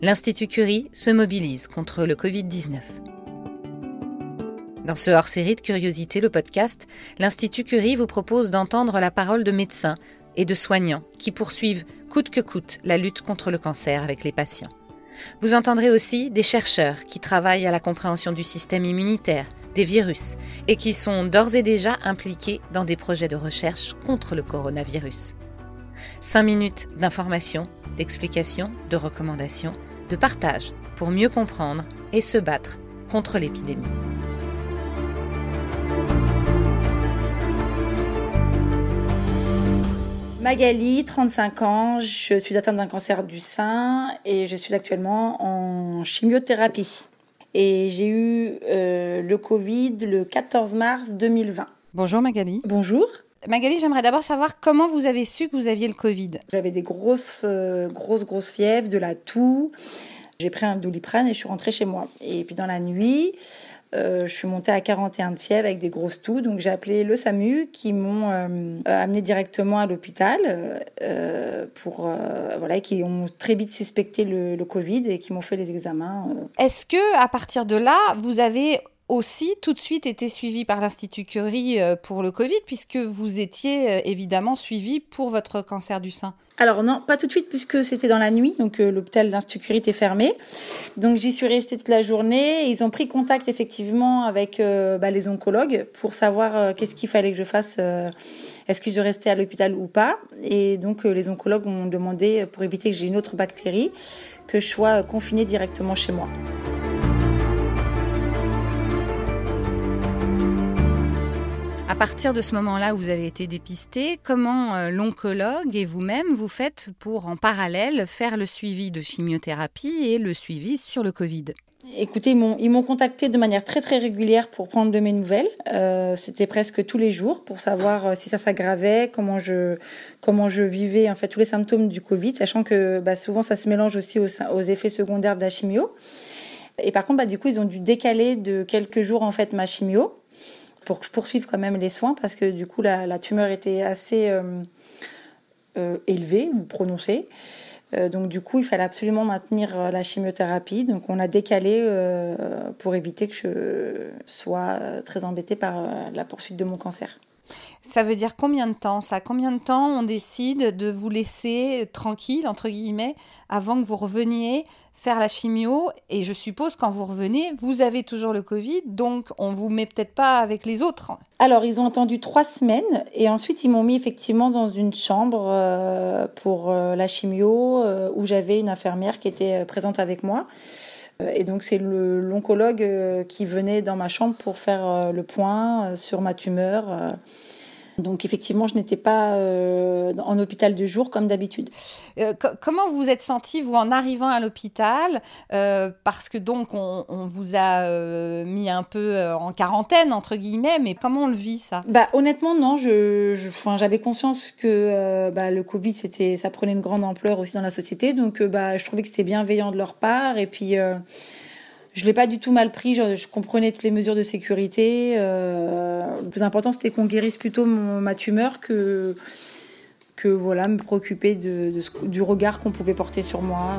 l'Institut Curie se mobilise contre le Covid-19. Dans ce hors-série de Curiosité, le podcast, l'Institut Curie vous propose d'entendre la parole de médecins et de soignants qui poursuivent coûte que coûte la lutte contre le cancer avec les patients. Vous entendrez aussi des chercheurs qui travaillent à la compréhension du système immunitaire, des virus, et qui sont d'ores et déjà impliqués dans des projets de recherche contre le coronavirus. Cinq minutes d'information, d'explication, de recommandations, de partage pour mieux comprendre et se battre contre l'épidémie. Magali, 35 ans, je suis atteinte d'un cancer du sein et je suis actuellement en chimiothérapie. Et j'ai eu euh, le Covid le 14 mars 2020. Bonjour Magali. Bonjour. Magali, j'aimerais d'abord savoir comment vous avez su que vous aviez le Covid. J'avais des grosses, euh, grosses, grosses fièvres, de la toux. J'ai pris un doliprane et je suis rentrée chez moi. Et puis dans la nuit, euh, je suis montée à 41 de fièvre avec des grosses toux. Donc j'ai appelé le SAMU qui m'ont euh, amené directement à l'hôpital euh, pour euh, voilà qui ont très vite suspecté le, le Covid et qui m'ont fait les examens. euh. Est-ce que à partir de là, vous avez aussi tout de suite été suivi par l'Institut Curie euh, pour le Covid, puisque vous étiez euh, évidemment suivi pour votre cancer du sein Alors non, pas tout de suite puisque c'était dans la nuit, donc euh, l'hôpital l'Institut Curie était fermé. Donc j'y suis restée toute la journée. Ils ont pris contact effectivement avec euh, bah, les oncologues pour savoir qu'est-ce qu'il fallait que je fasse. Est-ce que je restais à l'hôpital ou pas Et donc les oncologues ont demandé, pour éviter que j'ai une autre bactérie, que je sois confinée directement chez moi. Partir de ce moment-là où vous avez été dépisté, comment euh, l'oncologue et vous-même vous faites pour en parallèle faire le suivi de chimiothérapie et le suivi sur le Covid? Écoutez, ils m'ont, contacté de manière très très régulière pour prendre de mes nouvelles. Euh, c'était presque tous les jours pour savoir euh, si ça s'aggravait, comment je comment je vivais en fait tous les symptômes du Covid, sachant que bah, souvent ça se mélange aussi aux, aux effets secondaires de la chimio. Et par contre, bah, du coup, ils ont dû décaler de quelques jours en fait ma chimio pour que je poursuive quand même les soins parce que du coup la, tumeur était assez euh, euh, élevée ou prononcée. Euh, donc du coup, il fallait absolument maintenir la chimiothérapie. Donc on a décalé pour éviter que je sois très embêtée par la poursuite de mon cancer. Ça veut dire combien de temps ça? Combien de temps on décide de vous laisser tranquille, entre guillemets, avant que vous reveniez faire la chimio? Et je suppose quand vous revenez, vous avez toujours le Covid, donc on vous met peut-être pas avec les autres. Alors, ils ont attendu trois semaines et ensuite ils m'ont mis effectivement dans une chambre euh, pour euh, la chimio euh, où j'avais une infirmière qui était présente avec moi. Euh, Et donc, c'est l'oncologue euh, qui venait dans ma chambre pour faire euh, le point sur ma tumeur. Donc, effectivement, je n'étais pas euh, en hôpital de jour comme d'habitude. Euh, co- comment vous vous êtes senti, vous, en arrivant à l'hôpital Euh, Parce que donc, on, on vous a euh, mis un peu euh, en quarantaine, entre guillemets, mais comment on le vit, ça? Bah honnêtement non, je, je- enfin j'avais conscience que euh, bah, le Covid c'était, ça prenait une grande ampleur aussi dans la société, donc bah je trouvais que c'était bienveillant de leur part. Et puis euh, je l'ai pas du tout mal pris, je, comprenais toutes les mesures de sécurité. euh, le plus important c'était qu'on guérisse plutôt ma tumeur que voilà me préoccuper du regard qu'on pouvait porter sur moi.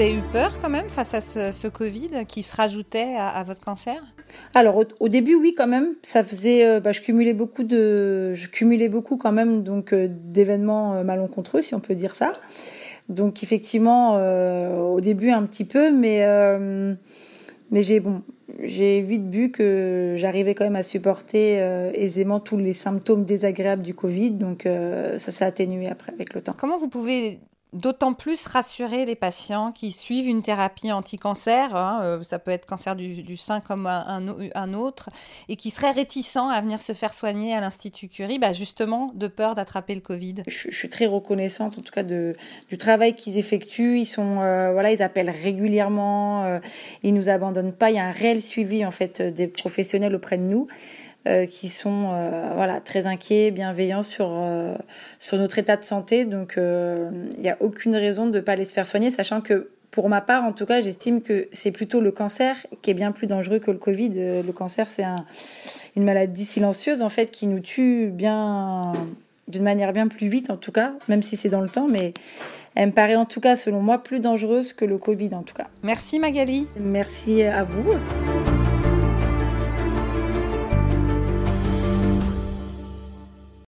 Vous avez eu peur quand même face à ce, ce Covid qui se rajoutait à, à votre cancer? Alors au, au début oui quand même, ça faisait euh, bah, je cumulais beaucoup de je cumulais beaucoup quand même donc euh, d'événements euh, malencontreux si on peut dire ça. Donc effectivement euh, au début un petit peu mais mais j'ai bon j'ai vite vu que j'arrivais quand même à supporter euh, aisément tous les symptômes désagréables du Covid donc euh, ça s'est atténué après avec le temps. Comment vous pouvez d'autant plus rassurer les patients qui suivent une thérapie anti-cancer, hein, euh, ça peut être cancer du, du sein comme un, un au- un autre, et qui seraient réticents à venir se faire soigner à l'Institut Curie, bah justement de peur d'attraper le Covid je, je suis très reconnaissante en tout cas de du travail qu'ils effectuent. Ils sont euh, voilà, ils appellent régulièrement, euh, ils nous abandonnent pas. Il y a un réel suivi en fait des professionnels auprès de nous. Euh, qui sont euh, voilà très inquiets, bienveillants sur euh, sur notre état de santé. Donc il n'y a aucune raison de ne pas aller se faire soigner, sachant que pour ma part, en tout cas, j'estime que c'est plutôt le cancer qui est bien plus dangereux que le Covid. Le cancer, c'est un, une maladie silencieuse en fait qui nous tue bien d'une manière bien plus vite en tout cas, même si c'est dans le temps, mais elle me paraît en tout cas, selon moi, plus dangereuse que le Covid en tout cas. Merci Magali. Merci à vous.